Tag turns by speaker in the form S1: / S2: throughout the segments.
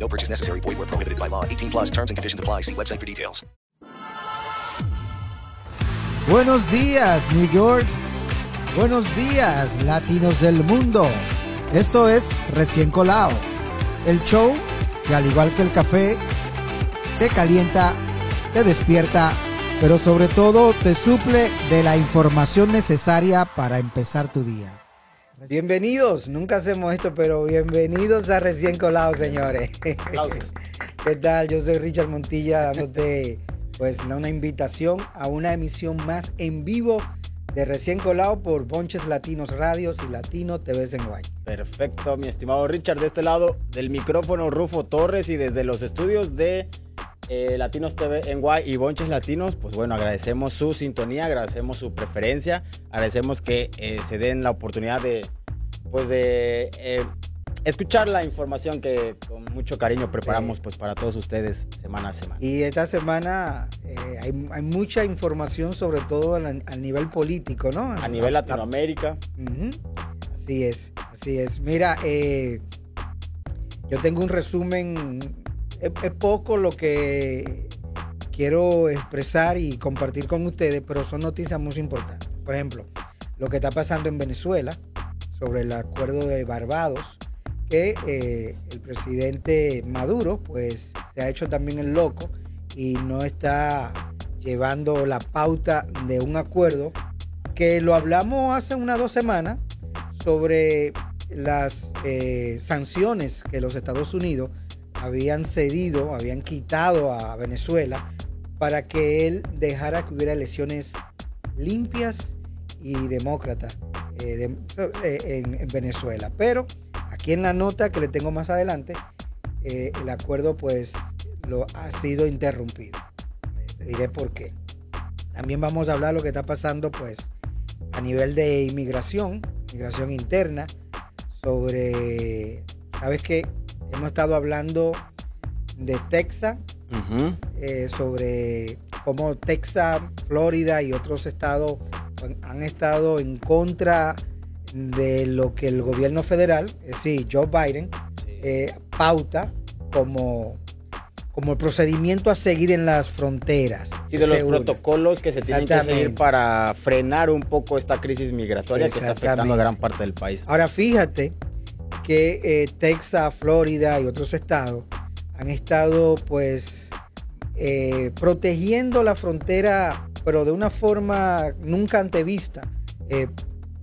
S1: No purchase necessary. Void where prohibited by law. 18 plus terms and conditions apply. See website for details.
S2: Buenos días, New York. Buenos días, latinos del mundo. Esto es Recién Colado, el show que al igual que el café, te calienta, te despierta, pero sobre todo te suple de la información necesaria para empezar tu día. Bienvenidos, nunca hacemos esto, pero bienvenidos a Recién Colado, señores. ¿Qué tal? Yo soy Richard Montilla dándote pues una invitación a una emisión más en vivo de Recién Colado por Bonches Latinos Radios y Latino TV en Guay.
S3: Perfecto, mi estimado Richard, de este lado del micrófono Rufo Torres y desde los estudios de eh, Latinos TV en Guay y Bonches Latinos, pues bueno, agradecemos su sintonía, agradecemos su preferencia, agradecemos que eh, se den la oportunidad de, pues de eh, escuchar la información que con mucho cariño preparamos pues para todos ustedes semana a semana.
S2: Y esta semana hay, mucha información sobre todo a, nivel político, ¿no?
S3: A nivel Latinoamérica.
S2: Así es, así es. Mira, yo tengo un resumen es, poco lo que quiero expresar y compartir con ustedes, pero son noticias muy importantes. Por ejemplo, lo que está pasando en Venezuela sobre el acuerdo de Barbados, que eh, el presidente Maduro pues se ha hecho también el loco y no está llevando la pauta de un acuerdo que lo hablamos hace unas dos semanas sobre las eh, sanciones que los Estados Unidos habían cedido, habían quitado a Venezuela para que él dejara que hubiera elecciones limpias y demócratas eh, eh, en, Venezuela. Pero aquí en la nota que le tengo más adelante, eh, el acuerdo pues lo ha sido interrumpido. diré por qué. También vamos a hablar lo que está pasando pues a nivel de inmigración, inmigración interna, sobre, ¿sabes qué? Hemos estado hablando de Texas, eh, sobre cómo Texas, Florida y otros estados han estado en contra de lo que el gobierno federal, es decir, Joe Biden, eh, pauta como, como el procedimiento a seguir en las fronteras.
S3: Y de los protocolos que se tienen que seguir para frenar un poco esta crisis migratoria que está afectando a gran parte del país.
S2: Ahora fíjate que eh, Texas, Florida y otros estados han estado pues eh, protegiendo la frontera, pero de una forma nunca antevista, eh,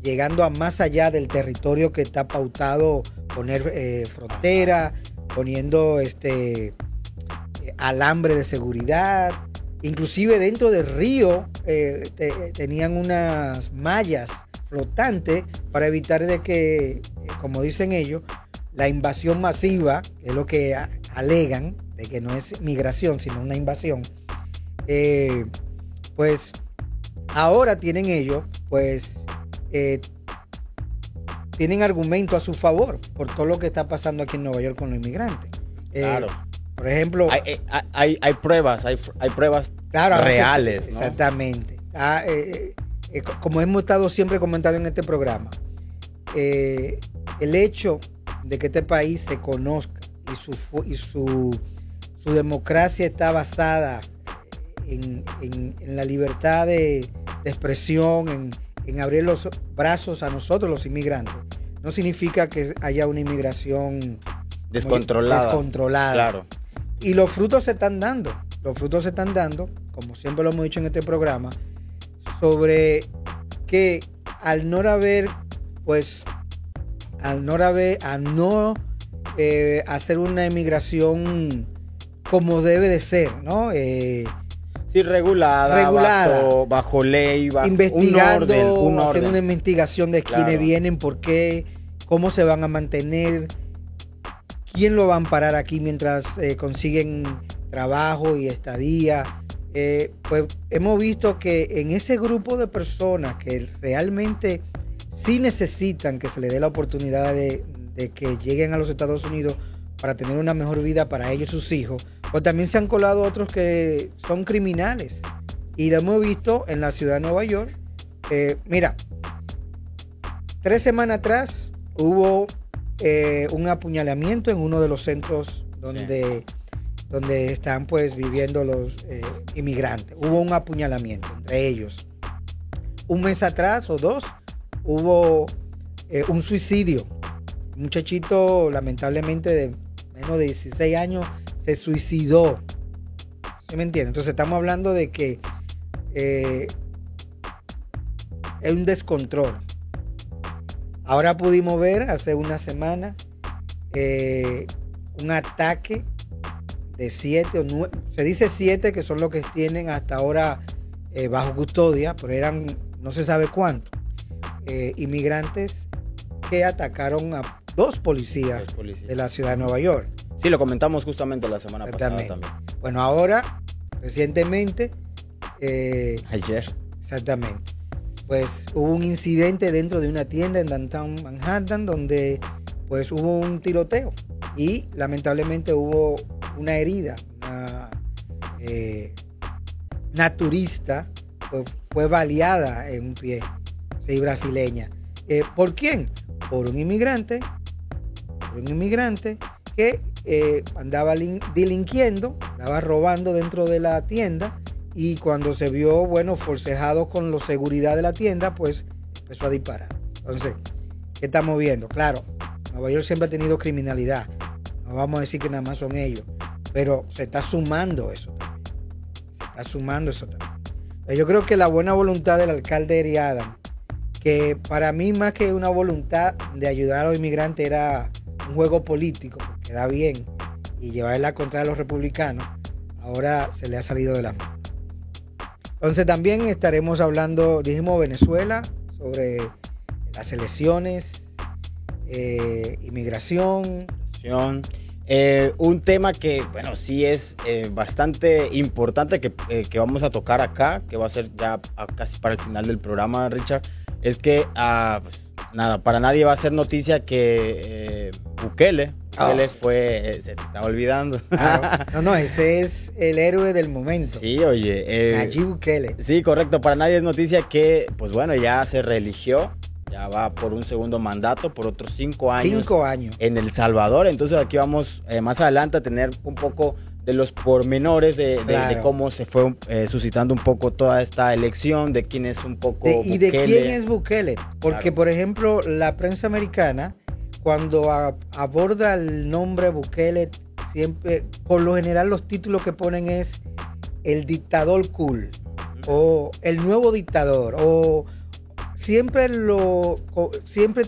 S2: llegando a más allá del territorio que está pautado poner frontera, poniendo este alambre de seguridad, inclusive dentro del río tenían unas mallas flotante para evitar de que, eh, como dicen ellos, la invasión masiva, que es lo que alegan, de que no es migración, sino una invasión, eh, pues ahora tienen ellos, pues eh, tienen argumento a su favor por todo lo que está pasando aquí en Nueva York con los inmigrantes.
S3: claro.
S2: Por ejemplo...
S3: Hay, hay, pruebas, hay, hay pruebas reales.
S2: Exactamente. Ah, eh, como hemos estado siempre comentando en este programa, eh, el hecho de que este país se conozca y su, y su, su democracia está basada en, la libertad de, expresión, en, abrir los brazos a nosotros los inmigrantes, no significa que haya una inmigración
S3: descontrolada.
S2: descontrolada. Claro. Y los frutos se están dando, los frutos se están dando, como siempre lo hemos dicho en este programa, sobre que al no haber, pues, al no haber, a no eh, hacer una emigración como debe de ser, ¿no?
S3: Eh, sí, regulada, Bajo, ley, bajo
S2: investigando, un orden, hacer una investigación de quiénes vienen, por qué, cómo se van a mantener, quién lo va a amparar aquí mientras eh, consiguen trabajo y estadía, eh, pues hemos visto que en ese grupo de personas que realmente sí necesitan que se les dé la oportunidad de, de que lleguen a los Estados Unidos para tener una mejor vida para ellos y sus hijos, pues también se han colado otros que son criminales. Y lo hemos visto en la ciudad de Nueva York. Eh, mira, tres semanas atrás hubo eh, un apuñalamiento en uno de los centros donde, donde están pues viviendo los eh, inmigrantes. Hubo un apuñalamiento entre ellos. Un mes atrás o dos hubo un suicidio. Un muchachito lamentablemente de menos de 16 años se suicidó. ¿Sí me entiendes? Entonces estamos hablando de que eh, es un descontrol. Ahora pudimos ver hace una semana eh, un ataque de siete o nueve, se dice siete que son los que tienen hasta ahora eh, bajo custodia, pero eran no se sabe cuánto, inmigrantes que atacaron a dos policías, de la ciudad de Nueva York.
S3: Sí, lo comentamos justamente la semana pasada también.
S2: Bueno, ahora, recientemente...
S3: Eh, Ayer.
S2: Exactamente. Pues hubo un incidente dentro de una tienda en Downtown Manhattan donde pues hubo un tiroteo y lamentablemente hubo una herida, una, eh, pues, fue baleada en un pie, sí, brasileña. Eh, ¿Por quién? Por un inmigrante un inmigrante que eh, andaba delinquiendo, andaba robando dentro de la tienda y cuando se vio, bueno, forcejado con la seguridad de la tienda, pues empezó a disparar. Entonces, ¿qué estamos viendo? Claro, Nueva York siempre ha tenido criminalidad. No vamos a decir que nada más son ellos, pero se está sumando eso también. Se está sumando eso también. Yo creo que la buena voluntad del alcalde Eri Adam, que para mí más que una voluntad de ayudar a los inmigrantes era un juego político, que da bien, y llevarla contra los republicanos, ahora se le ha salido de la mano. Entonces también estaremos hablando, dijimos Venezuela, sobre las elecciones, eh, inmigración.
S3: Eh, un tema que, bueno, sí es eh, bastante importante que, que, vamos a tocar acá, que va a ser ya casi para el final del programa, Richard, es que, ah, pues, nada, para nadie va a ser noticia que eh, Bukele, ah. Bukele fue, eh, se te está olvidando.
S2: No, no, ese es el héroe del momento.
S3: Sí, oye.
S2: Eh, Bukele.
S3: Sí, correcto, para nadie es noticia que, pues bueno, ya se religió, ya va por un segundo mandato, por otros cinco años.
S2: Cinco años.
S3: En El Salvador, entonces aquí vamos eh, más adelante a tener un poco de los pormenores de, cómo se fue eh, suscitando un poco toda esta elección, de quién es un poco
S2: Y de quién es Bukele. Porque, por ejemplo, la prensa americana, cuando aborda el nombre Bukele, siempre, por lo general, los títulos que ponen es el dictador cool, o el nuevo dictador, o siempre lo, siempre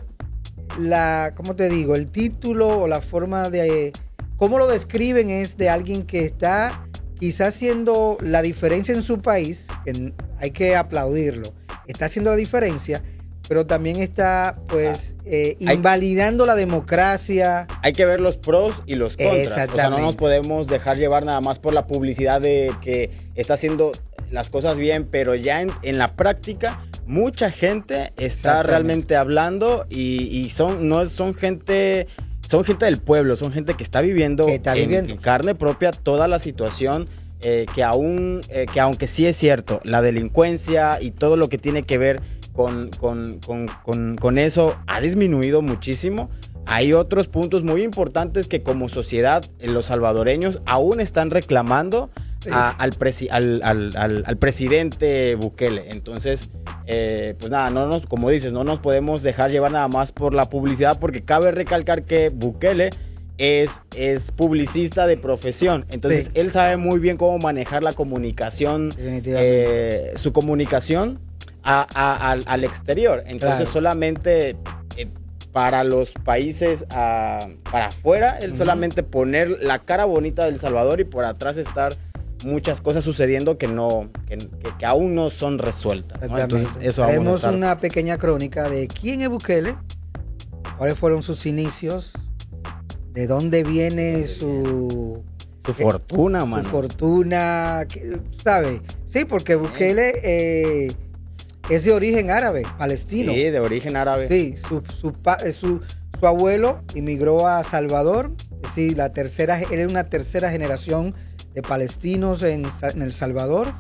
S2: la, ¿cómo te digo? El título o la forma de cómo lo describen es de alguien que está quizás haciendo la diferencia en su país, que hay que aplaudirlo, está haciendo la diferencia, pero también está pues ah, eh, invalidando la democracia.
S3: Hay que ver los pros y los contras. O sea, no nos podemos dejar llevar nada más por la publicidad de que está haciendo las cosas bien, pero ya en, la práctica mucha gente está realmente hablando y, y, son no son gente son gente del pueblo, son gente que está viviendo, en, carne propia toda la situación. Eh, que aún, eh, que aunque sí es cierto, la delincuencia y todo lo que tiene que ver con, con, eso ha disminuido muchísimo. Hay otros puntos muy importantes que como sociedad eh, los salvadoreños aún están reclamando al, al, al, presidente Bukele. Entonces, eh, pues nada, no nos, como dices, no nos podemos dejar llevar nada más por la publicidad porque cabe recalcar que Bukele es, es publicista de profesión. Entonces, él sabe muy bien cómo manejar la comunicación, eh, su comunicación al, exterior. Entonces, solamente eh, para los países para afuera, él solamente poner la cara bonita del Salvador y por atrás estar muchas cosas sucediendo que no que, aún no son resueltas.
S2: Entonces, eso Haremos una pequeña crónica de quién es Bukele, cuáles fueron sus inicios, de dónde viene su,
S3: Su fortuna, mano.
S2: Su fortuna, ¿sabes? Sí, porque Bukele eh, es de origen árabe, palestino.
S3: Sí, de origen árabe.
S2: Sí, su, su, eh, su, su abuelo inmigró a Salvador, sí, la tercera, él es una tercera generación de palestinos en, en El Salvador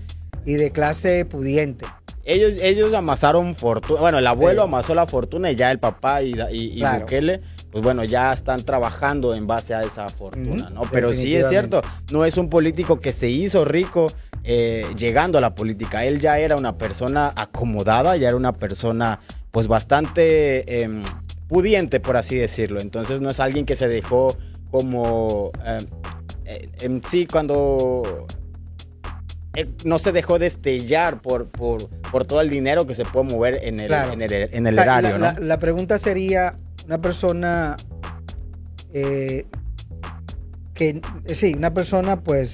S2: y de clase pudiente.
S3: Ellos, ellos amasaron fortuna, bueno, el abuelo amasó la fortuna y ya el papá y, y, Bukele, pues bueno, ya están trabajando en base a esa fortuna, ¿no? Pero sí es cierto, no es un político que se hizo rico eh, llegando a la política, él ya era una persona acomodada, ya era una persona pues bastante em, pudiente, por así decirlo, entonces no es alguien que se dejó como... Em, eh, en sí, cuando eh, no se dejó destellar por, por, por, todo el dinero que se puede mover en el, en el, en el erario.
S2: La, la, pregunta sería, una persona eh, que, sí, una persona pues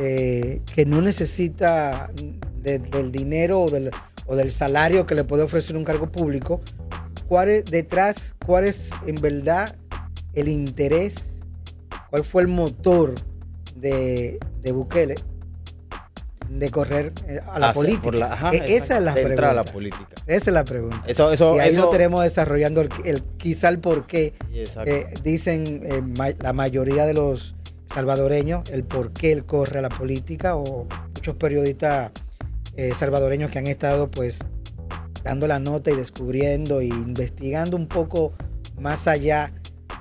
S2: eh, que no necesita del dinero o del, o del salario que le puede ofrecer un cargo público, ¿cuál es detrás, cuál es en verdad el interés, cuál fue el motor de, de Bukele de correr eh, a la política. E, esa es la pregunta.
S3: la política.
S2: Esa es la pregunta.
S3: Eso, eso,
S2: y ahí lo tenemos desarrollando el, quizá el por qué eh, dicen eh, la mayoría de los salvadoreños el por qué él corre a la política o muchos periodistas salvadoreños que han estado pues dando la nota y descubriendo e investigando un poco más allá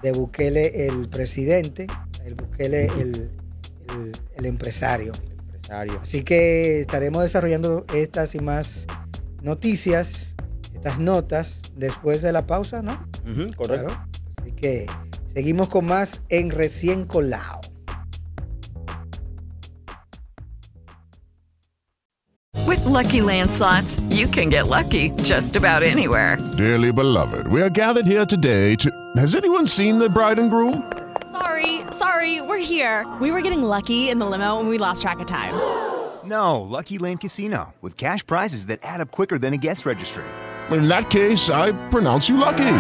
S2: de Bukele el presidente, el Bukele el, el empresario. Así que estaremos desarrollando estas y más noticias, estas notas, después de la pausa, ¿no?
S3: correcto.
S2: Así que seguimos con más en Recién Colado.
S4: With lucky landslots, you can get lucky just about anywhere.
S5: Dearly beloved, we are gathered here today to. Has anyone seen the bride and groom?
S6: Sorry, sorry, we're here. We were getting lucky in the limo and we lost track of time.
S7: No, Lucky Land Casino, with cash prizes that add up quicker than a guest registry.
S5: In that case, I pronounce you lucky.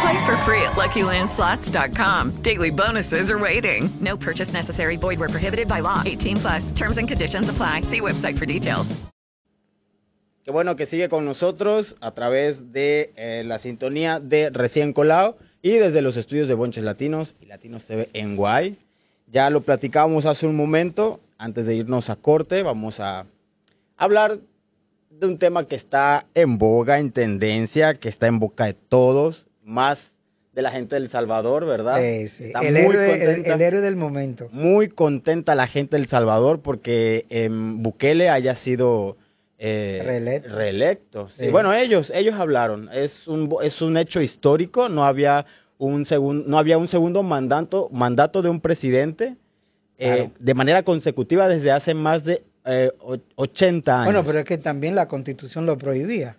S4: Play for free at LuckyLandSlots.com. Daily bonuses are waiting. No purchase necessary. Void where prohibited by law. 18 plus. Terms and conditions apply. See website for details.
S3: Qué bueno que sigue con nosotros a través de eh, la sintonía de Recién Colado. Y desde los estudios de Bonches Latinos y Latinos TV en Guay. Ya lo platicábamos hace un momento, antes de irnos a corte, vamos a hablar de un tema que está en boga, en tendencia, que está en boca de todos, más de la gente del Salvador, ¿verdad?
S2: Sí, sí. el, héroe, el, héroe, del momento.
S3: Muy contenta la gente del Salvador porque en Bukele haya sido
S2: eh,
S3: reelecto. Bueno, ellos, ellos hablaron. Es un, es un hecho histórico. No había un segundo, no había un segundo mandato, mandato de un presidente eh, de manera consecutiva desde hace más de eh, 80 años.
S2: Bueno, pero es que también la Constitución lo prohibía.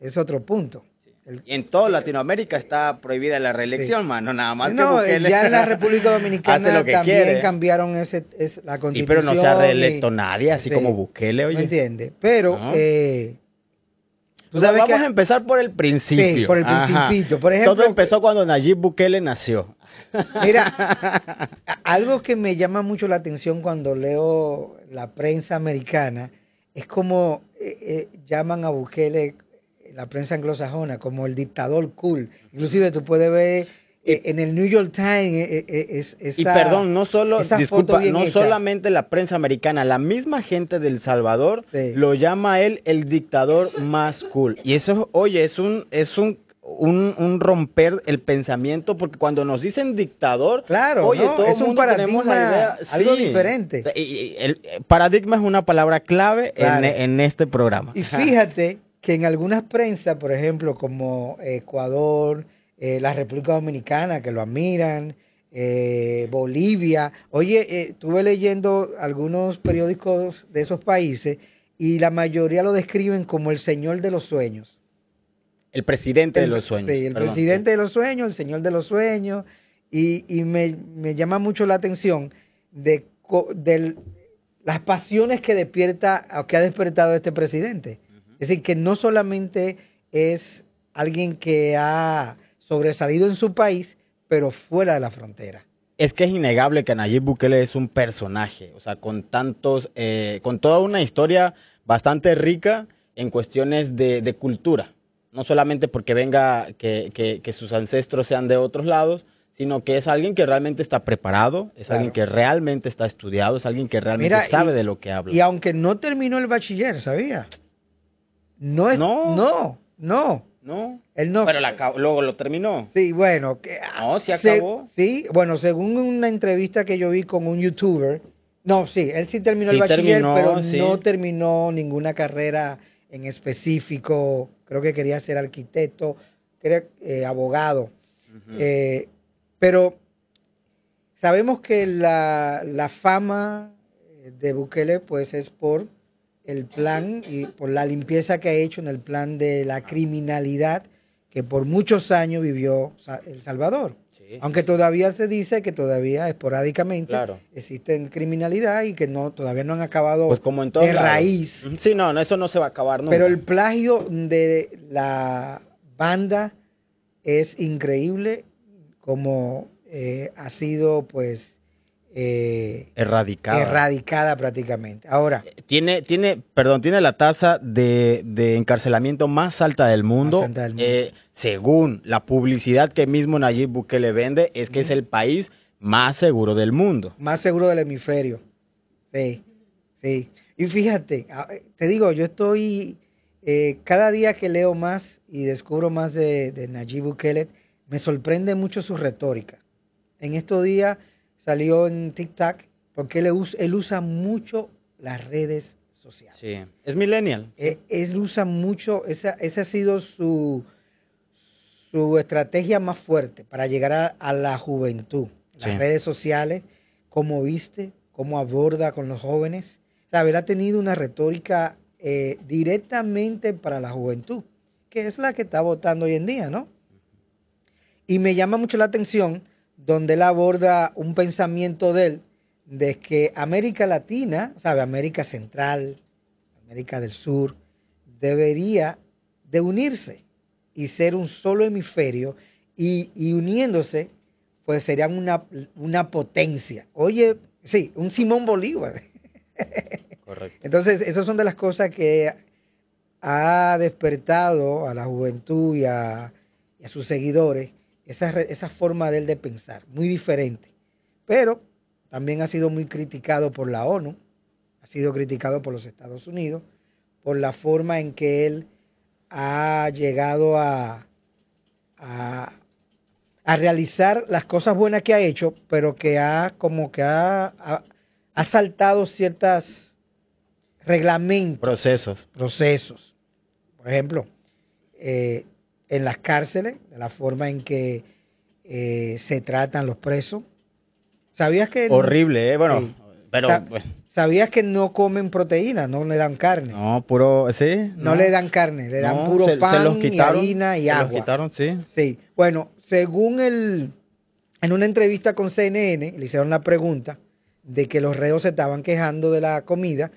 S2: Es otro punto.
S3: En toda Latinoamérica está prohibida la reelección, mano, nada más
S2: no, que ya en la República Dominicana también cambiaron ese, la constitución.
S3: pero no se ha reelecto nadie, así como Bukele, oye.
S2: ¿Me entiende? Pero, eh,
S3: vamos a empezar por el principio.
S2: Sí, por el principito. Por ejemplo,
S3: Todo empezó cuando Nayib Bukele nació.
S2: Mira, algo que me llama mucho la atención cuando leo la prensa americana es como eh, eh, llaman a Bukele la prensa anglosajona como el dictador cool. Inclusive tú puedes ver eh, en el New York Times eh, eh, es,
S3: y perdón no solo disculpa no solamente la prensa americana la misma gente del Salvador lo llama él el dictador más cool. Y eso oye es un es un un, romper el pensamiento porque cuando nos dicen dictador
S2: claro
S3: oye todo
S2: es un
S3: paradigma
S2: algo diferente.
S3: El, paradigma es una palabra clave en, en este programa.
S2: Y fíjate que en algunas prensas, por ejemplo, como Ecuador, eh, la República Dominicana, que lo admiran, eh, Bolivia, oye, eh, estuve leyendo algunos periódicos de esos países y la mayoría lo describen como el señor de los sueños.
S3: El presidente de los sueños.
S2: Sí, el presidente de los sueños, el señor de los sueños, y, y me, me llama mucho la atención de, de las pasiones que despierta, que ha despertado este presidente. Es decir, que no solamente es alguien que ha sobresalido en su país, pero fuera de la frontera.
S3: es que es innegable que Nayib Bukele es un personaje, o sea, con tantos, eh, con toda una historia bastante rica en cuestiones de, de cultura. No solamente porque venga, que, que, que, sus ancestros sean de otros lados, sino que es alguien que realmente está preparado, es
S2: Claro.
S3: alguien que realmente está estudiado, es alguien que realmente
S2: Mira,
S3: sabe
S2: y-
S3: de lo que habla.
S2: Y aunque no terminó el bachiller, ¿sabía? No es.
S3: No.
S2: No, no.
S3: no,
S2: Él no.
S3: pero la luego lo terminó.
S2: Sí, bueno. Que,
S3: No, sí
S2: se-
S3: acabó.
S2: sí, bueno, según una entrevista que yo vi con un youtuber. No, sí, él sí terminó
S3: Sí
S2: el bachiller,
S3: terminó,
S2: pero
S3: sí.
S2: no terminó ninguna carrera en específico. Creo que quería ser arquitecto, creo, eh, abogado. Eh, pero sabemos que la, la fama de Bukele pues es por el plan y por la limpieza que ha hecho en el plan de la criminalidad que por muchos años vivió El Salvador.
S3: Sí,
S2: Aunque todavía se dice que todavía esporádicamente
S3: Claro.
S2: existen criminalidad y que no todavía no han acabado
S3: Pues como en todos
S2: de raíz.
S3: Sí, no, no, eso no se va a acabar nunca.
S2: Pero el plagio de la banda es increíble como eh, ha sido pues eh,
S3: Erradicada.
S2: erradicada prácticamente. Ahora,
S3: Tiene, tiene, perdón, tiene la tasa de, de encarcelamiento más alta del mundo.
S2: Más alta del mundo.
S3: Eh, según la publicidad que mismo Nayib Bukele vende, es que es el país más seguro del mundo.
S2: más seguro del hemisferio. Sí, sí. Y fíjate, a- te digo, yo estoy, eh, cada día que leo más y descubro más de, de Nayib Bukele, me sorprende mucho su retórica. En estos días salió en TikTok porque él, us- él usa mucho las redes sociales.
S3: Sí. Es millennial.
S2: Eh, Él usa mucho, esa, esa ha sido su, su estrategia más fuerte para llegar a, a la juventud. Las
S3: Sí.
S2: redes sociales, cómo viste, cómo aborda con los jóvenes. ¿Sabe? Él ha tenido una retórica eh, directamente para la juventud, que es la que está votando hoy en día, ¿no? Y me llama mucho la atención donde él aborda un pensamiento de él de que América Latina, ¿sabe? América Central, América del Sur, debería de unirse y ser un solo hemisferio y, y uniéndose, pues serían una, una potencia. Oye, sí, un Simón Bolívar.
S3: Correcto.
S2: Entonces, esas son de las cosas que ha despertado a la juventud y a, y a sus seguidores esa, esa forma de él de pensar, muy diferente. Pero también ha sido muy criticado por la ONU, ha sido criticado por los Estados Unidos, por la forma en que él ha llegado a, a, a realizar las cosas buenas que ha hecho, pero que ha como que ha, ha, ha saltado ciertas reglamentos,
S3: Procesos.
S2: procesos. Por ejemplo, eh, en las cárceles, de la forma en que eh, se tratan los presos. ¿Sabías que no-
S3: Horrible, ¿eh? Bueno,
S2: Sí.
S3: pero... Bueno,
S2: ¿Sabías que no comen proteína, no le dan carne? No,
S3: no, puro... ¿Sí?
S2: le dan carne, le dan
S3: No,
S2: puro
S3: se- se
S2: pan
S3: los quitaron,
S2: y harina y
S3: se los
S2: agua.
S3: quitaron, sí.
S2: Sí, bueno, según el, en una entrevista con CNN, le hicieron la pregunta de que los reos se estaban quejando de la comida,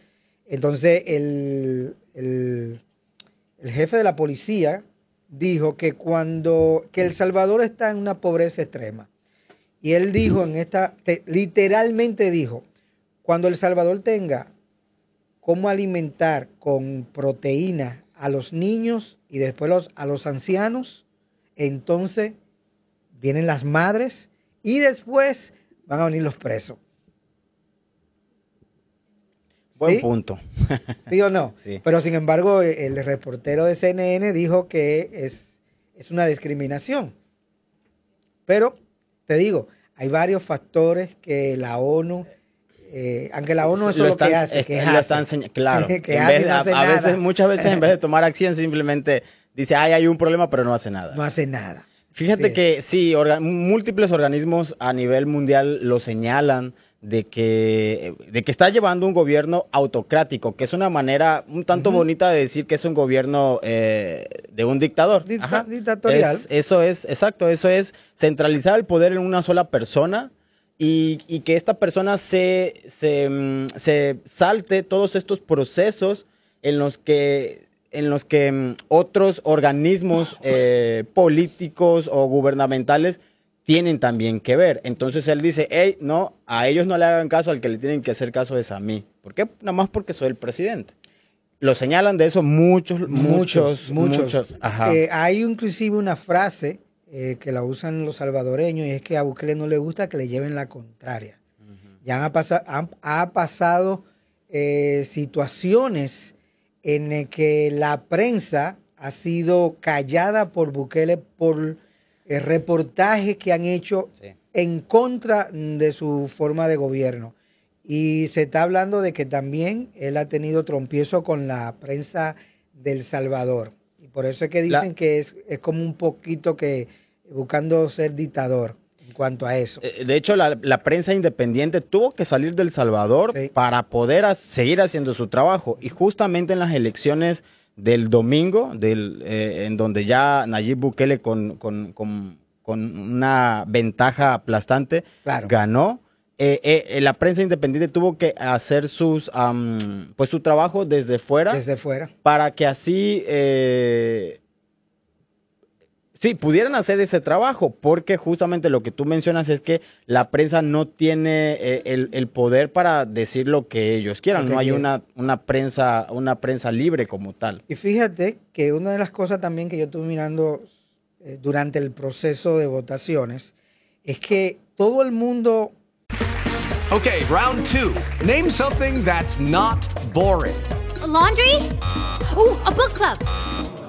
S2: entonces el, el, el jefe de la policía dijo que cuando, que El Salvador está en una pobreza extrema, y él dijo en esta, te- literalmente dijo, cuando El Salvador tenga cómo alimentar con proteína a los niños y después los, a los ancianos, entonces vienen las madres y después van a venir los presos.
S3: Buen
S2: ¿Sí?
S3: punto.
S2: ¿Sí o no?
S3: Sí.
S2: Pero sin embargo, el reportero de CNN dijo que es, es una discriminación. Pero, te digo, hay varios factores que la ONU, eh, aunque la ONU
S3: Lo
S2: es lo que hace,
S3: es-
S2: que
S3: lo
S2: hace.
S3: están enseña- claro.
S2: que
S3: En
S2: hace
S3: vez
S2: no
S3: a,
S2: hace
S3: a veces, muchas veces en vez de tomar acción simplemente dice, ay, hay un problema, pero no hace nada.
S2: no hace nada.
S3: Fíjate
S2: Sí.
S3: que sí, orga- múltiples organismos a nivel mundial lo señalan de que, de que está llevando un gobierno autocrático, que es una manera un tanto bonita de decir que es un gobierno eh, de un dictador.
S2: Dicta-
S3: Ajá.
S2: dictatorial.
S3: Es- eso es, exacto, eso es centralizar el poder en una sola persona y, y que esta persona se, se, mm, se salte todos estos procesos en los que en los que mm, otros organismos eh, políticos o gubernamentales tienen también que ver. Entonces él dice, hey, no, a ellos no le hagan caso, al que le tienen que hacer caso es a mí. ¿Por qué? Nada más porque soy el presidente. Lo señalan de eso muchos, muchos, muchos. Ajá.
S2: Eh, hay inclusive una frase eh, que la usan los salvadoreños y es que a Bukele no le gusta que le lleven la contraria. Ya han, pasado, ha pasado eh, situaciones en que la prensa ha sido callada por Bukele por reportajes que han hecho en contra de su forma de gobierno. Y se está hablando de que también él ha tenido trompiezo con la prensa del Salvador. Y por eso es que dicen que es, es como un poquito que buscando ser dictador en cuanto a eso.
S3: Eh, de hecho, la, prensa independiente tuvo que salir del Salvador para poder seguir haciendo su trabajo. Y justamente en las elecciones del domingo, del, eh, en donde ya Nayib Bukele con, con, con, una ventaja aplastante ganó, eh, la prensa independiente tuvo que hacer sus pues su trabajo desde fuera
S2: desde fuera
S3: para que así Sí, pudieran hacer ese trabajo, porque justamente lo que tú mencionas es que la prensa no tiene eh, el, poder para decir lo que ellos quieran, no hay una, una, prensa, una prensa libre como tal.
S2: Y fíjate que una de las cosas también que yo estuve mirando eh, durante el proceso de votaciones es que todo el mundo...
S8: Ok, round two. Name something that's not boring.
S9: laundry? Uh, a book club.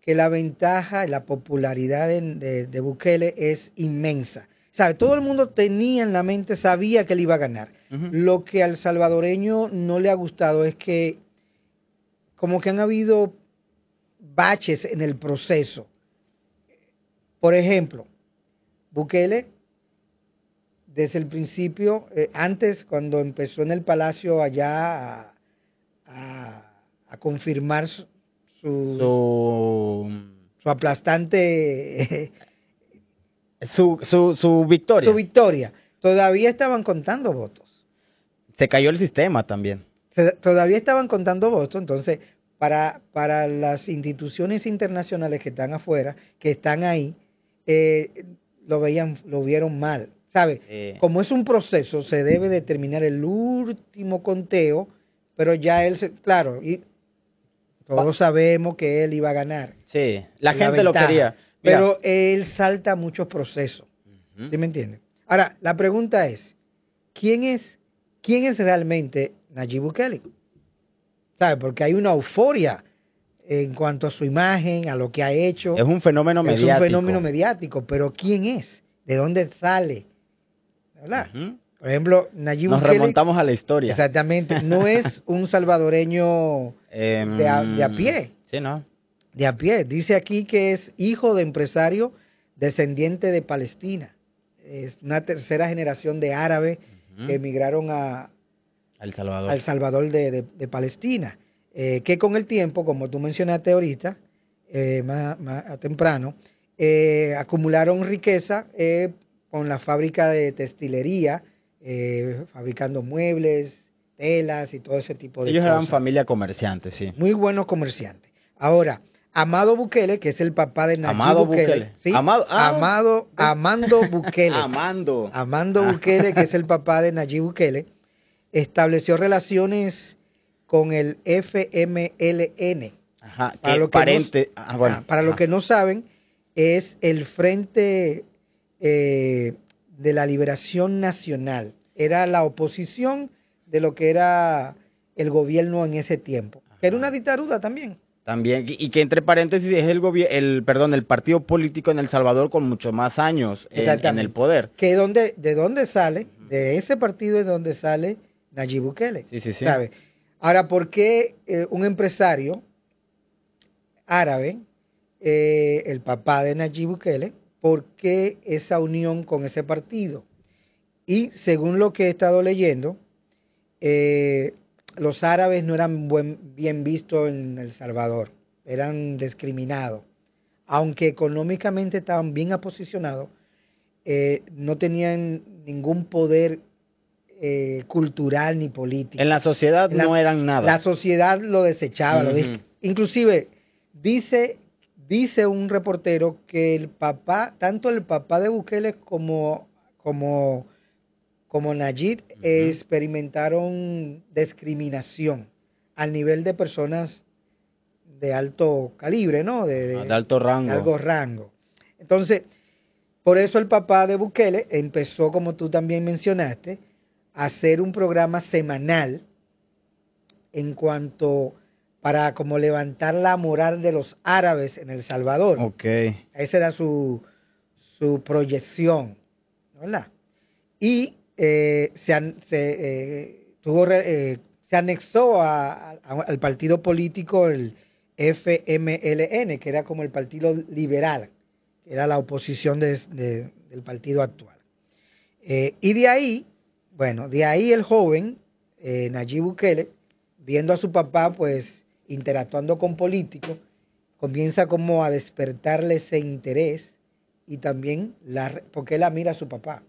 S2: que la ventaja, la popularidad de, de, Bukele es inmensa. ¿Sabe? Todo el mundo tenía en la mente, sabía que él iba a ganar. Lo que al salvadoreño no le ha gustado es que como que han habido baches en el proceso. Por ejemplo, Bukele, desde el principio, eh, antes cuando empezó en el palacio allá a, a, a confirmar su, su, aplastante
S3: su, su, su victoria.
S2: Su victoria. Todavía estaban contando votos.
S3: Se cayó el sistema también.
S2: todavía estaban contando votos, entonces para, para las instituciones internacionales que están afuera, que están ahí, eh, lo veían, lo vieron mal. ¿Sabe? Como es un proceso, se debe determinar el último conteo, pero ya él, se, claro, y todos sabemos que él iba a ganar.
S3: Sí, la gente lo quería.
S2: Pero él salta muchos procesos. ¿Sí me entiende? Ahora, la pregunta es, ¿quién es, quién es realmente Nayib Bukele? ¿Sabe? Porque hay una euforia en cuanto a su imagen, a lo que ha hecho.
S3: Es un fenómeno mediático. Es
S2: un fenómeno mediático, pero ¿quién es? ¿De dónde sale? ¿Verdad? Por ejemplo, Nayib
S3: Nos remontamos a la historia.
S2: Exactamente. No es un salvadoreño em, de, a, pie.
S3: Sí, ¿no?
S2: De a pie. Dice aquí que es hijo de empresario descendiente de Palestina. Es una tercera generación de árabes que emigraron a,
S3: El Salvador,
S2: al Salvador de, Palestina. Eh, que con el tiempo, como tú mencionaste ahorita, eh, más, temprano, eh, acumularon riqueza con la fábrica de textilería eh, fabricando muebles, telas y todo ese tipo de
S3: Ellos
S2: cosas.
S3: Ellos eran familia comerciante, sí.
S2: Muy buenos comerciantes. Ahora, Amado Bukele, que es el papá de Nayib Amado Bukele. ¿sí? Amado, ah. Amado, Amando Bukele.
S3: Amando.
S2: Amando Bukele, que es el papá de Nayib Bukele, estableció relaciones con el FMLN.
S3: Ajá, para lo que parente,
S2: ah, bueno, para lo que no saben, es el Frente eh, de la Liberación Nacional, era la oposición de lo que era el gobierno en ese tiempo. Que era una dictadura también.
S3: También, y que entre paréntesis es el el perdón, el partido político en El Salvador con mucho más años en, en el poder.
S2: Que donde, de dónde sale, de ese partido es donde sale Nayib Bukele.
S3: Sí, sí, sí.
S2: ¿sabe? Ahora, ¿por qué eh, un empresario árabe, eh, el papá de Nayib Bukele, por qué esa unión con ese partido? Y según lo que he estado leyendo, eh, los árabes no eran buen- bien vistos en El Salvador, eran discriminados. Aunque económicamente estaban bien aposicionados, eh, no tenían ningún poder eh, cultural ni político.
S3: En la sociedad
S2: la-
S3: no eran nada.
S2: La sociedad lo desechaba. Inclusive, dice, dice un reportero que el papá, tanto el papá de Bukele como, como, como Nayib eh, experimentaron discriminación al nivel de personas de alto calibre, ¿no? De, de-
S3: Ah, de alto rango.
S2: de algo rango. Entonces, por eso el papá de Bukele empezó, como tú también mencionaste, a hacer un programa semanal en cuanto para como levantar la moral de los árabes en El Salvador.
S3: Ok.
S2: Esa era su, su proyección, ¿verdad? Y eh, se, se, eh, tuvo eh, se anexó a- a- al partido político el FMLN, que era como el partido liberal, que era la oposición de- de- del partido actual. Eh, y de ahí, bueno, de ahí el joven, eh, Nayib Bukele, viendo a su papá, pues, interactuando con políticos, comienza como a despertarle ese interés y también, la, porque él admira a su papá.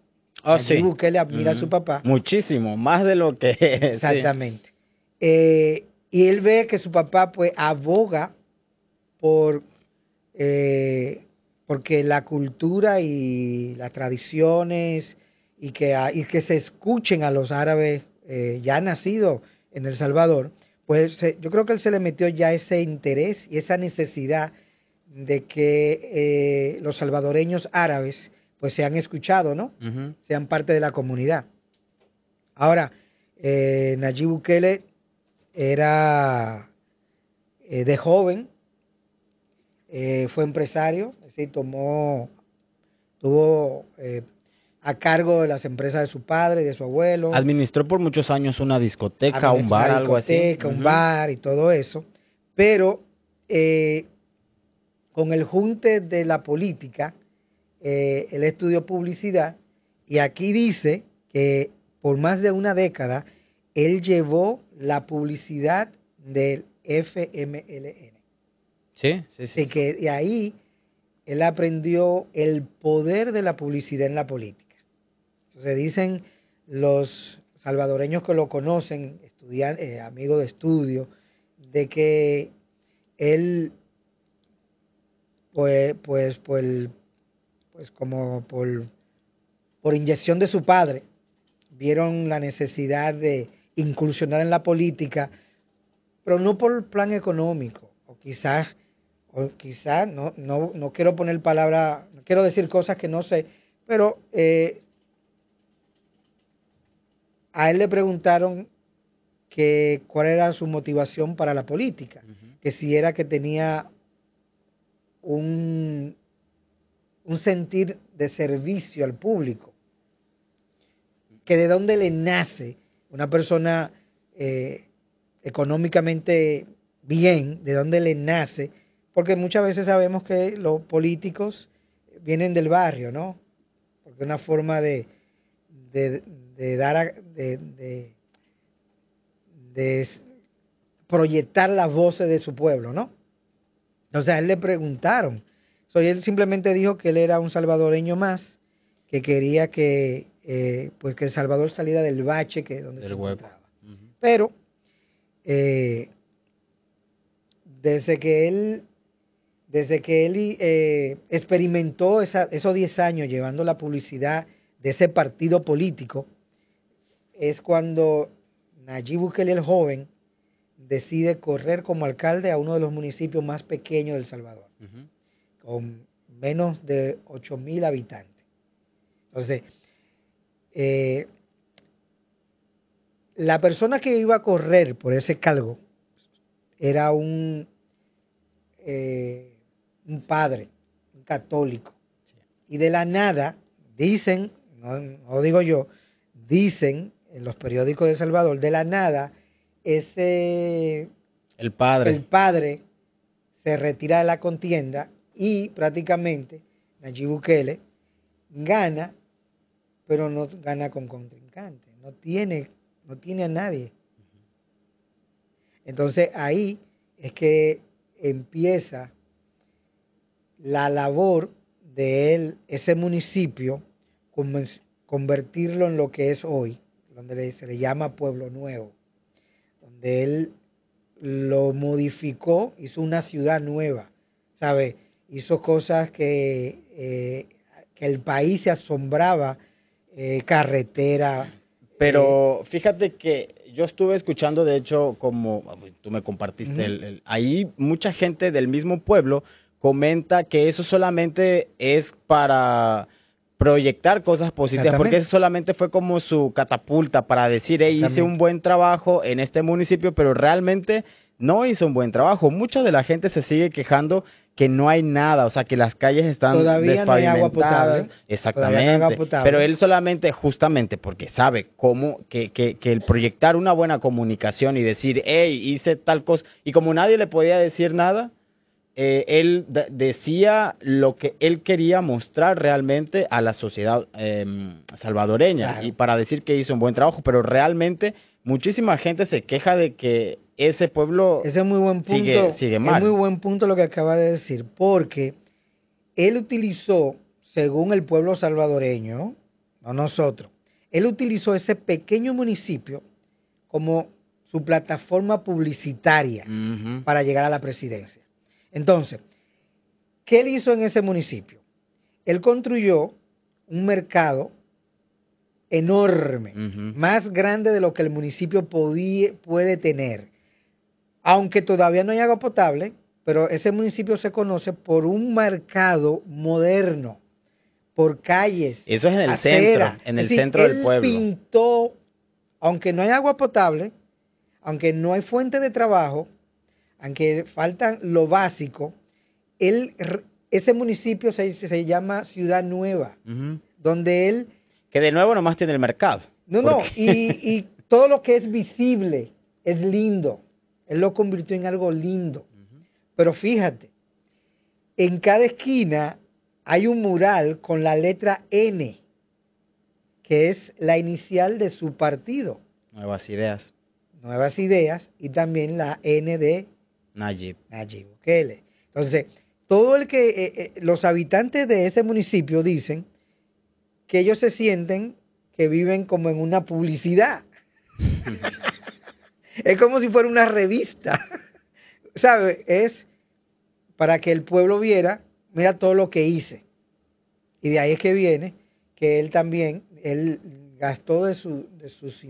S3: Ah,
S2: Nayib
S3: sí.
S2: Bukele admira a su papá.
S3: Muchísimo, más de lo que... sí.
S2: Exactamente. Eh, y él ve que su papá pues aboga por eh, porque la cultura y las tradiciones y que, y que se escuchen a los árabes eh, ya nacidos en El Salvador, pues yo creo que él se le metió ya ese interés y esa necesidad de que eh, los salvadoreños árabes pues sean escuchados, ¿no? Sean parte de la comunidad. Ahora, eh, Nayib Bukele era eh, de joven, eh, fue empresario, es decir, tomó, tuvo eh, a cargo de las empresas de su padre y de su abuelo.
S3: Administró por muchos años una discoteca, un bar,
S2: una
S3: algo así.
S2: discoteca, un bar y todo eso, pero eh, con el junte de la política, eh, él estudió publicidad y aquí dice que por más de una década él llevó la publicidad del FMLN.
S3: Sí, sí, sí.
S2: Así que de ahí él aprendió el poder de la publicidad en la política. Entonces dicen los salvadoreños que lo conocen, estudian, eh, amigos de estudio, de que él, pues, pues, pues, pues como por, por inyección de su padre, vieron la necesidad de incursionar en la política, pero no por plan económico, o quizás, o quizás, no, no, no quiero poner palabra, no quiero decir cosas que no sé, pero eh, a él le preguntaron que cuál era su motivación para la política, que si era que tenía un, un sentir de servicio al público, que de dónde le nace una persona eh, económicamente bien, de dónde le nace, porque muchas veces sabemos que los políticos vienen del barrio, ¿no? Porque una forma de, de, de dar, a- de, de, proyectar las voces de su pueblo, ¿no? O sea, a él le preguntaron. So, y él simplemente dijo que él era un salvadoreño más, que quería que, eh, pues que El Salvador saliera del bache que donde
S3: Del
S2: se
S3: hueco.
S2: encontraba. Pero, eh, desde que él, desde que él eh, experimentó esa- esos 10 años llevando la publicidad de ese partido político, es cuando Nayib Bukele el joven decide correr como alcalde a uno de los municipios más pequeños de El Salvador, con menos de 8 mil habitantes. Entonces, eh, la persona que iba a correr por ese cargo era un, eh, un padre, un católico. Y de la nada, dicen, no, no digo yo, dicen en los periódicos de Salvador, de la nada, ese
S3: El padre.
S2: el padre se retira de la contienda y prácticamente Nayib Bukele gana, pero no gana con contrincante, no tiene, no tiene a nadie. Entonces ahí es que empieza la labor de él, ese municipio, convertirlo en lo que es hoy, donde se le llama Pueblo Nuevo, donde él lo modificó, hizo una ciudad nueva, ¿sabe? Hizo cosas que, eh, que el país se asombraba, eh, carretera.
S3: Pero fíjate que yo estuve escuchando, de hecho, como tú me compartiste, el- ahí mucha gente del mismo pueblo comenta que eso solamente es para proyectar cosas positivas, porque solamente fue como su catapulta para decir, hey, hice un buen trabajo en este municipio, pero realmente no hizo un buen trabajo. Mucha de la gente se sigue quejando que no hay nada, o sea, que las calles están
S2: Todavía no hay agua potable.
S3: Exactamente.
S2: Todavía no hay agua potable.
S3: Pero él solamente, justamente porque sabe cómo, que, que, que el proyectar una buena comunicación y decir, hey, hice tal cosa, y como nadie le podía decir nada, eh, él de- decía lo que él quería mostrar realmente a la sociedad em, salvadoreña
S2: Claro.
S3: y para decir que hizo un buen trabajo, pero realmente muchísima gente se queja de que ese pueblo
S2: Ese es muy buen punto.
S3: sigue, sigue mal.
S2: Es muy buen punto lo que acaba de decir, porque él utilizó, según el pueblo salvadoreño, no nosotros, él utilizó ese pequeño municipio como su plataforma publicitaria para llegar a la presidencia. Entonces, ¿qué él hizo en ese municipio? Él construyó un mercado enorme, más grande de lo que el municipio podía, puede tener. Aunque todavía no hay agua potable, pero ese municipio se conoce por un mercado moderno, por calles.
S3: Eso es en el
S2: aceras.
S3: centro, en el
S2: decir,
S3: centro del
S2: él
S3: pueblo.
S2: pintó, aunque no hay agua potable, aunque no hay fuente de trabajo, aunque faltan lo básico, él, ese municipio se, se llama Ciudad Nueva, donde él
S3: Que de nuevo nomás tiene el mercado.
S2: no, no, y, y todo lo que es visible es lindo. Él lo convirtió en algo lindo. Pero fíjate, en cada esquina hay un mural con la letra N, que es la inicial de su partido.
S3: Nuevas ideas.
S2: Nuevas Ideas y también la N de
S3: Nayib.
S2: Nayib Bukele. Entonces, todo el que eh, eh, los habitantes de ese municipio dicen que ellos se sienten que viven como en una publicidad. es como si fuera una revista. ¿Sabe? Es para que el pueblo viera, mira todo lo que hice. Y de ahí es que viene que él también, él gastó de su, de sus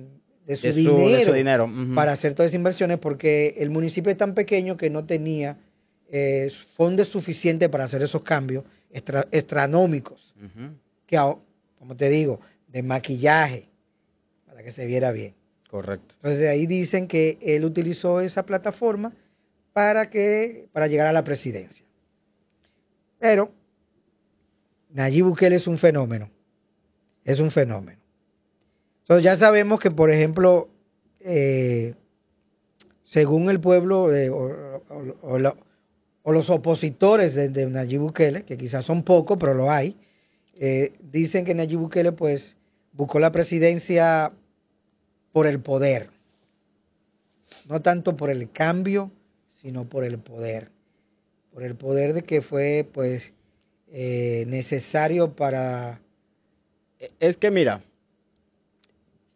S2: de su,
S3: De su- de su
S2: dinero, para hacer todas esas inversiones porque el municipio es tan pequeño que no tenía eh, fondos suficientes para hacer esos cambios extra- que, como te digo, de maquillaje, para que se viera bien.
S3: Correcto.
S2: Entonces ahí dicen que él utilizó esa plataforma para que para llegar a la presidencia. Pero Nayib Bukele es un fenómeno. Es un fenómeno. Ya sabemos que, por ejemplo, eh, según el pueblo eh, o los opositores de, de Nayib Bukele, que quizás son pocos, pero lo hay, eh, dicen que Nayib Bukele pues buscó la presidencia por el poder. No tanto por el cambio, sino por el poder. Por el poder de que fue pues eh, necesario para...
S3: Es que mira,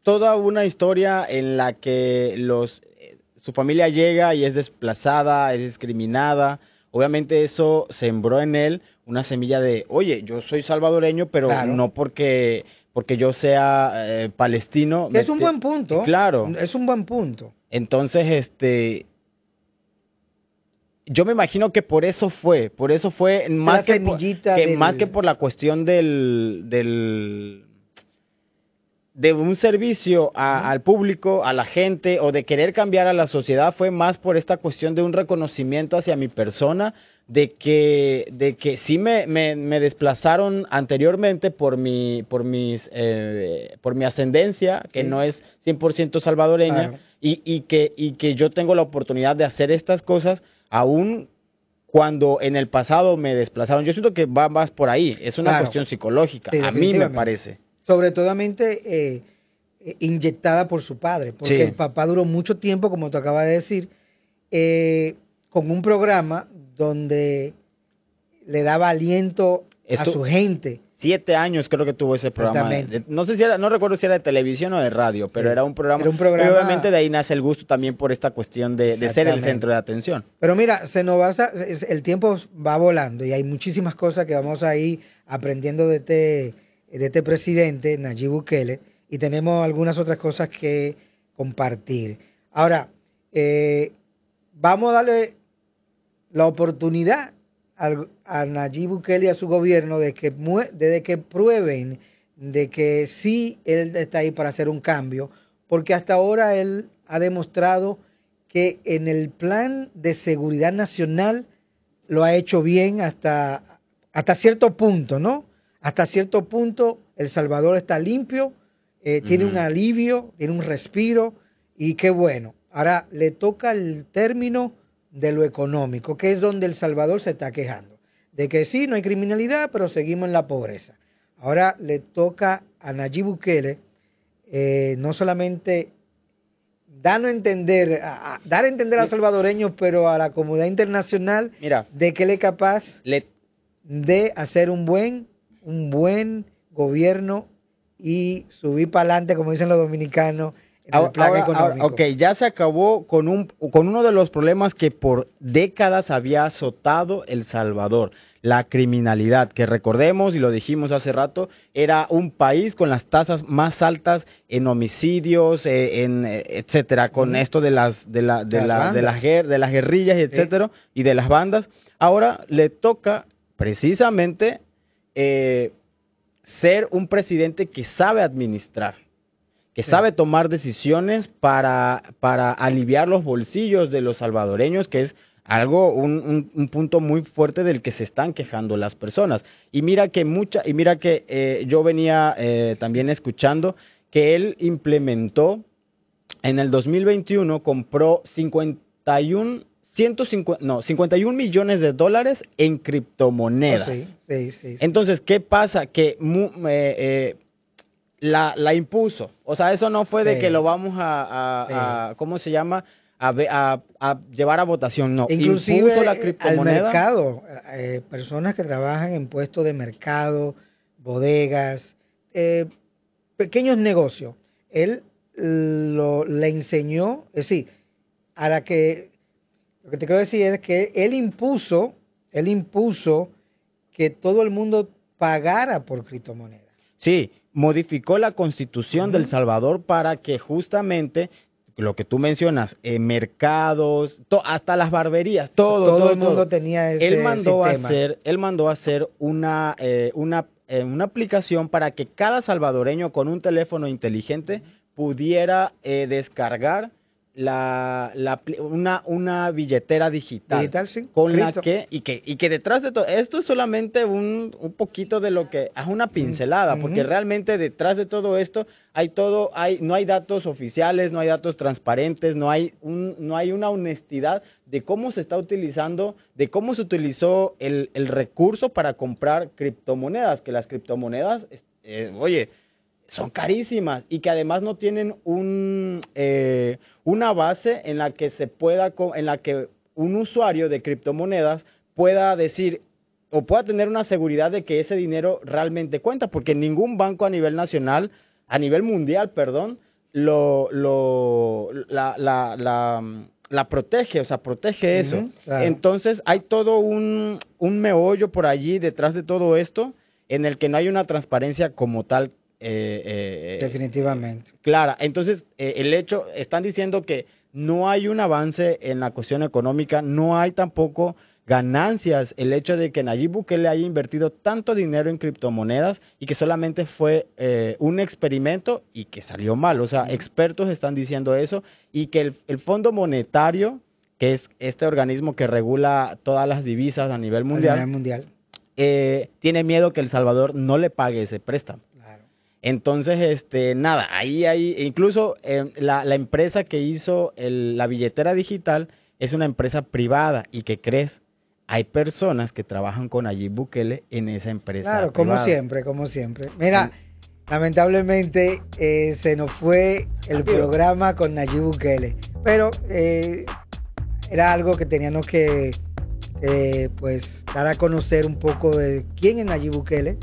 S3: toda una historia en la que los eh, su familia llega y es desplazada, es discriminada, obviamente eso sembró en él una semilla de, oye, yo soy salvadoreño, pero
S2: Claro.
S3: no porque porque yo sea eh, palestino.
S2: es un buen punto.
S3: Claro.
S2: Es un buen punto.
S3: Entonces, este, yo me imagino que por eso fue, por eso fue más que, por,
S2: semillita
S3: que
S2: del-
S3: más que por la cuestión del, del, de un servicio a- al público, a la gente, o de querer cambiar a la sociedad, fue más por esta cuestión de un reconocimiento hacia mi persona, de que, de que sí me, me, me desplazaron anteriormente por mi, por mis, eh, por mi ascendencia, que
S2: Sí.
S3: no es 100% salvadoreña,
S2: Claro.
S3: y, y, que, y que yo tengo la oportunidad de hacer estas cosas aún cuando en el pasado me desplazaron. Yo siento que va más por ahí, es una
S2: Claro.
S3: cuestión psicológica,
S2: Sí,
S3: a mí me parece.
S2: Sobre todo eh, eh, inyectada por su padre, porque
S3: Sí.
S2: el papá duró mucho tiempo, como tú acabas de decir, eh, con un programa donde le daba aliento
S3: Esto-
S2: a su gente.
S3: Siete años creo que tuvo ese programa. No sé si era, no recuerdo si era de televisión o de radio, pero
S2: Sí.
S3: era un programa.
S2: Era un programa-
S3: y obviamente de ahí nace el gusto también por esta cuestión de, de ser el centro de atención.
S2: Pero mira, se nos va, el tiempo va volando y hay muchísimas cosas que vamos a ir aprendiendo de este, de este presidente, Nayib Bukele, y tenemos algunas otras cosas que compartir. Ahora, eh, vamos a darle la oportunidad al- a Nayib Bukele y a su gobierno de que, de que prueben de que sí él está ahí para hacer un cambio, porque hasta ahora él ha demostrado que en el plan de seguridad nacional lo ha hecho bien hasta, hasta cierto punto, ¿no? Hasta cierto punto El Salvador está limpio, eh, tiene un alivio, tiene un respiro y qué bueno. Ahora le toca el término de lo económico, que es donde El Salvador se está quejando. De que sí, no hay criminalidad, pero seguimos en la pobreza. Ahora le toca a Nayib Bukele eh, no solamente a entender, a- a- dar a entender a los salvadoreños, pero a la comunidad internacional
S3: Mira,
S2: de que él es capaz
S3: le,
S2: de hacer un buen, un buen gobierno y subir para adelante, como dicen los dominicanos, en el plan
S3: ahora-
S2: económico.
S3: ahora, ok, ya se acabó con, un, con uno de los problemas que por décadas había azotado El Salvador, la criminalidad, que recordemos, y lo dijimos hace rato, era un país con las tasas más altas en homicidios, eh, en eh, etcétera, con esto de las de la de, la- de las de las guerrillas, etcétera, y de las bandas. Ahora le toca precisamente eh, ser un presidente que sabe administrar que
S2: Sí.
S3: sabe tomar decisiones para, para aliviar los bolsillos de los salvadoreños, que es algo, un, un- un punto muy fuerte del que se están quejando las personas. Y mira que mucha, y mira que eh, yo venía eh, también escuchando que él implementó en el 2021 compró 51 150, no, 51 millones de dólares en criptomonedas.
S2: Oh, sí, sí, sí, sí.
S3: Entonces, ¿qué pasa? Que mu- eh, eh, la, la impuso. O sea, eso no fue de que lo vamos a, a- a- ¿cómo se llama? A, ve- a- a llevar a votación. No,
S2: Inclusive
S3: impuso la
S2: eh, al
S3: criptomoneda.
S2: mercado, eh, personas que trabajan en puestos de mercado, bodegas, eh, pequeños negocios. Él lo, le enseñó, es decir, a la que, lo que te quiero decir es que él impuso, él impuso que todo el mundo pagara por criptomonedas.
S3: Sí, modificó la constitución del Salvador para que justamente lo que tú mencionas, eh, mercados, to- hasta las barberías, todo,
S2: Todo
S3: todo,
S2: el mundo
S3: todo.
S2: tenía ese
S3: él mandó
S2: sistema.
S3: a hacer, él mandó a hacer una, eh, una, eh, una aplicación para que cada salvadoreño con un teléfono inteligente pudiera eh, descargar la, la una, una billetera digital,
S2: Digital, sí,
S3: con la que y que y que detrás de todo esto es solamente un, un poquito de lo que es una pincelada porque realmente detrás de todo esto hay todo hay no hay datos oficiales no hay datos transparentes no hay un no hay una honestidad de cómo se está utilizando de cómo se utilizó el, el recurso para comprar criptomonedas que las criptomonedas eh, oye son carísimas y que además no tienen un eh, una base en la que se pueda en la que un usuario de criptomonedas pueda decir o pueda tener una seguridad de que ese dinero realmente cuenta porque ningún banco a nivel nacional a nivel mundial perdón lo lo la la, la, la protege o sea protege eso
S2: claro.
S3: entonces hay todo un un meollo por allí detrás de todo esto en el que no hay una transparencia como tal eh, eh,
S2: Definitivamente.
S3: clara. Entonces, eh, el hecho, están diciendo que no hay un avance en la cuestión económica, no hay tampoco ganancias el hecho de que Nayib Bukele haya invertido tanto dinero en criptomonedas y que solamente fue eh, un experimento y que salió mal. O sea, expertos están diciendo eso y que el, el Fondo Monetario, que es este organismo que regula todas las divisas a nivel mundial,
S2: A nivel mundial.
S3: eh, tiene miedo que El Salvador no le pague ese préstamo. Entonces, este, nada, ahí hay, incluso eh, la, la empresa que hizo el- la billetera digital es una empresa privada. Y que crees, hay personas que trabajan con Nayib Bukele en esa empresa.
S2: Claro, como siempre, como siempre. Mira, lamentablemente eh, se nos fue el programa con Nayib Bukele, pero eh, era algo que teníamos que eh, pues dar a conocer un poco de quién es Nayib Bukele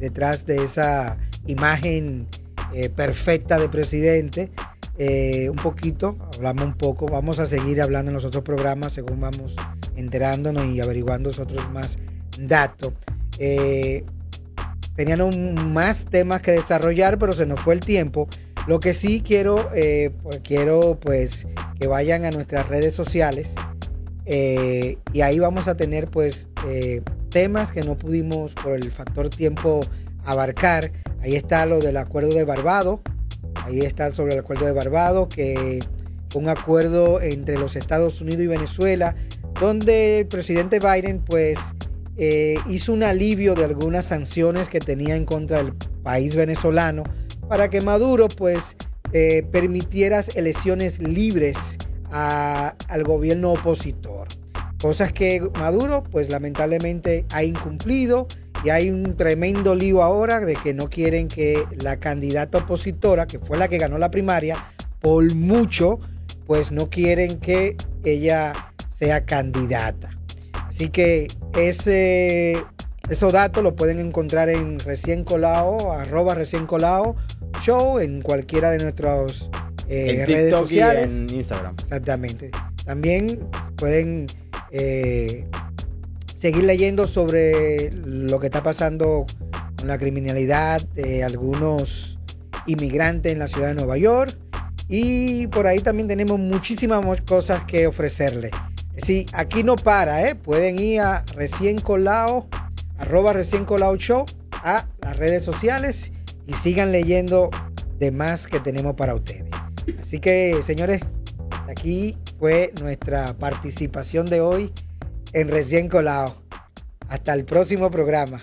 S2: detrás de esa imagen eh, perfecta de presidente. Eh, un poquito, hablamos un poco, vamos a seguir hablando en los otros programas según vamos enterándonos y averiguando otros más datos. Eh, tenían más temas que desarrollar, pero se nos fue el tiempo. Lo que sí quiero, eh, pues, quiero pues que vayan a nuestras redes sociales y ahí vamos a tener pues temas que no pudimos por el factor tiempo abarcar. Ahí está lo del acuerdo de Barbados, ahí está sobre el acuerdo de Barbados, que fue un acuerdo entre los Estados Unidos y Venezuela, donde el presidente Biden pues eh, hizo un alivio de algunas sanciones que tenía en contra del país venezolano para que Maduro pues eh, permitiera elecciones libres al gobierno opositor. Cosas que Maduro pues lamentablemente ha incumplido y hay un tremendo lío ahora de que no quieren que la candidata opositora, que fue la que ganó la primaria, por mucho, pues no quieren que ella sea candidata. Así que ese, esos datos los pueden encontrar en recién colado, arroba recién colado show, en cualquiera de nuestras eh,
S3: En
S2: redes
S3: TikTok y
S2: sociales.
S3: en Instagram.
S2: Exactamente. También pueden eh, seguir leyendo sobre lo que está pasando con la criminalidad de algunos inmigrantes en la ciudad de Nueva York. Y por ahí también tenemos muchísimas cosas que ofrecerles. Sí, aquí no para, ¿eh? Pueden ir a recién colado, arroba recién colado show, a las redes sociales y sigan leyendo de más que tenemos para ustedes. Así que, señores, aquí fue nuestra participación de hoy en Recién Colado. Hasta el próximo programa.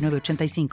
S10: 906985.